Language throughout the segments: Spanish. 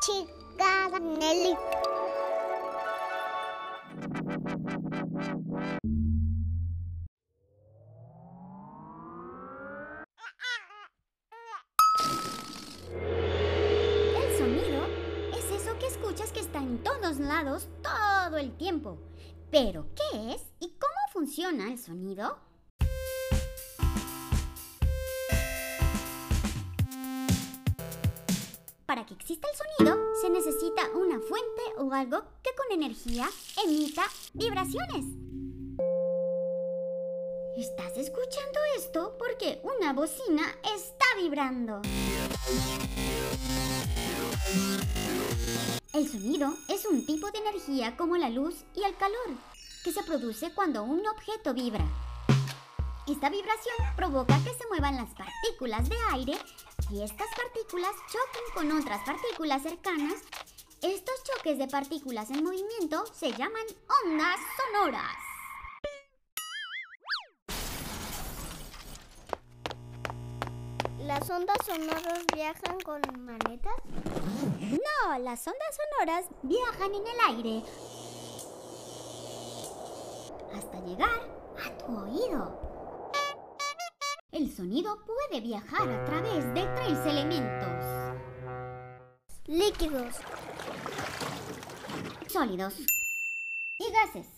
chica Nelly. El sonido es eso que escuchas que está en todos lados todo el tiempo. Pero, ¿qué es y cómo funciona el sonido? Para que exista el sonido, se necesita una fuente o algo que con energía emita vibraciones. ¿Estás escuchando esto? Porque una bocina está vibrando. El sonido es un tipo de energía como la luz y el calor, que se produce cuando un objeto vibra. Esta vibración provoca que se muevan las partículas de aire y estas partículas choquen con otras partículas cercanas. Estos choques de partículas en movimiento se llaman ondas sonoras. ¿Las ondas sonoras viajan con manetas? No, las ondas sonoras viajan en el aire hasta llegar a tu oído. El sonido puede viajar a través de tres elementos. Líquidos. Sólidos y gases.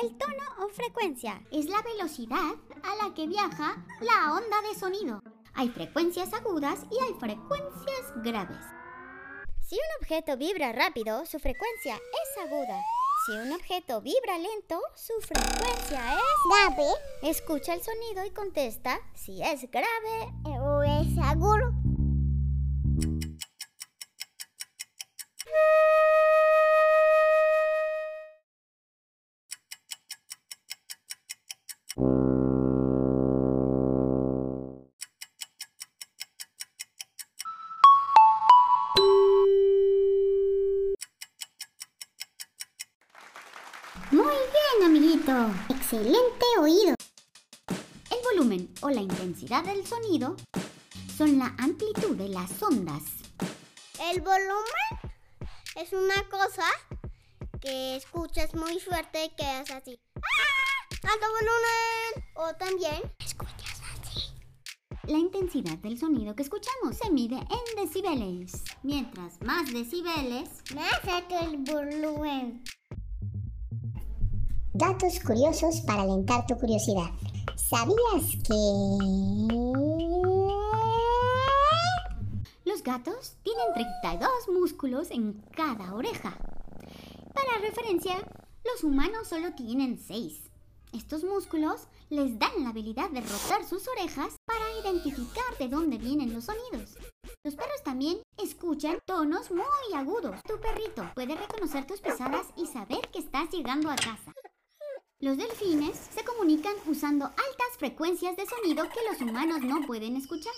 El tono o frecuencia es la velocidad a la que viaja la onda de sonido. Hay frecuencias agudas y hay frecuencias graves. Si un objeto vibra rápido, su frecuencia es aguda. Si un objeto vibra lento, su frecuencia es... ¿Grave. Escucha el sonido y contesta si es grave o Excelente oído. El volumen o la intensidad del sonido son la amplitud de las ondas. El volumen es una cosa que escuchas muy fuerte y que es así. ¡Ah! ¡Alto volumen! O también escuchas así. La intensidad del sonido que escuchamos se mide en decibeles. Mientras más decibeles, Más alto el volumen. Datos curiosos para alentar tu curiosidad. ¿Sabías que... los gatos tienen 32 músculos en cada oreja. Para referencia, los humanos solo tienen 6. Estos músculos les dan la habilidad de rotar sus orejas para identificar de dónde vienen los sonidos. Los perros también escuchan tonos muy agudos. Tu perrito puede reconocer tus pisadas y saber que estás llegando a casa. Los delfines se comunican usando altas frecuencias de sonido que los humanos no pueden escuchar.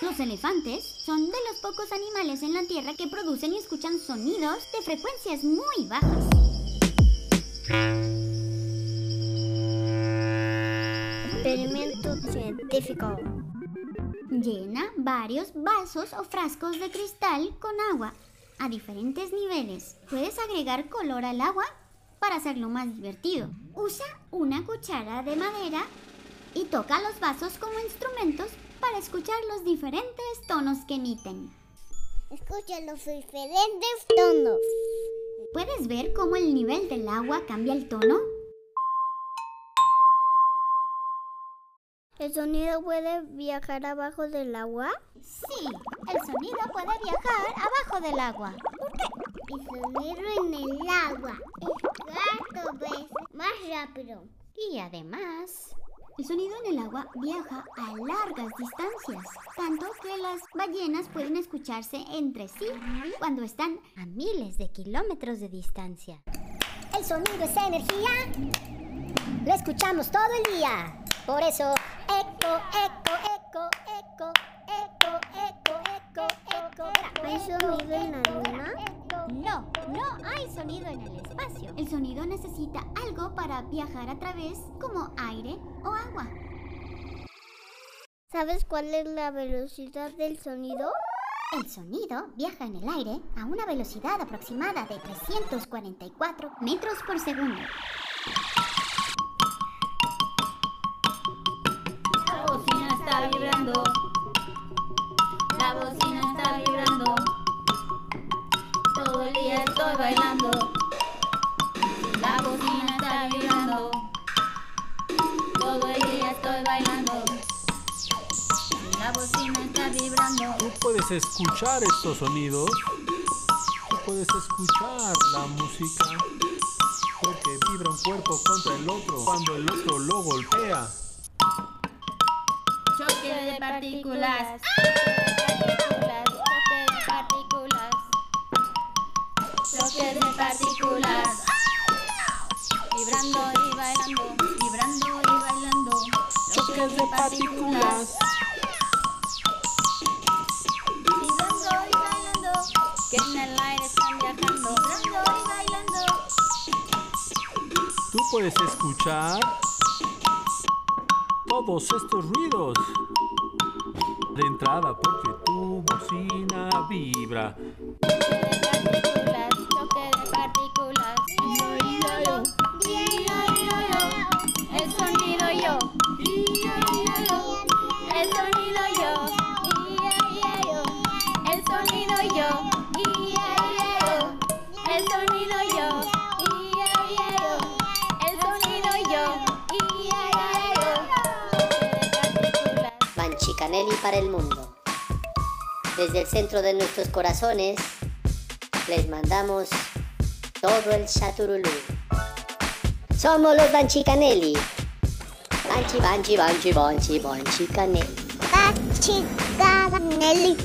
Los elefantes son de los pocos animales en la Tierra que producen y escuchan sonidos de frecuencias muy bajas. Experimento científico. Llena varios vasos o frascos de cristal con agua a diferentes niveles. Puedes agregar color al agua para hacerlo más divertido. Usa una cuchara de madera y toca los vasos como instrumentos para escuchar los diferentes tonos que emiten. Escucha los diferentes tonos. ¿Puedes ver cómo el nivel del agua cambia el tono? ¿El sonido puede viajar abajo del agua? Sí, el sonido puede viajar abajo del agua. El sonido en el agua es cuatro veces más rápido. Y además, el sonido en el agua viaja a largas distancias, tanto que las ballenas pueden escucharse entre sí cuando están a miles de kilómetros de distancia. El sonido es energía. Lo escuchamos todo el día. Por eso, eco, eco, eco, eco, eco, eco, eco, eco. ¿Hay sonido en la luna? No, no hay sonido en el espacio. El sonido necesita algo para viajar a través como aire o agua. ¿Sabes cuál es la velocidad del sonido? El sonido viaja en el aire a una velocidad aproximada de 344 metros por segundo. La bocina está vibrando. La bocina estoy bailando. La bocina está vibrando. Todo el día estoy bailando. La bocina está vibrando. Tú puedes escuchar estos sonidos. Tú puedes escuchar la música. Porque vibra un cuerpo contra el otro cuando el otro lo golpea. Choque de partículas. Partículas, puedes escuchar todos estos ruidos. De entrada porque tu bocina vibra. Canelli para el mundo. Desde el centro de nuestros corazones, les mandamos todo el chaturulú. Somos los Banchi Canelli. Banchi, Banchi, Banchi, Banchi, Banchi Canelli. Banchi Canelli.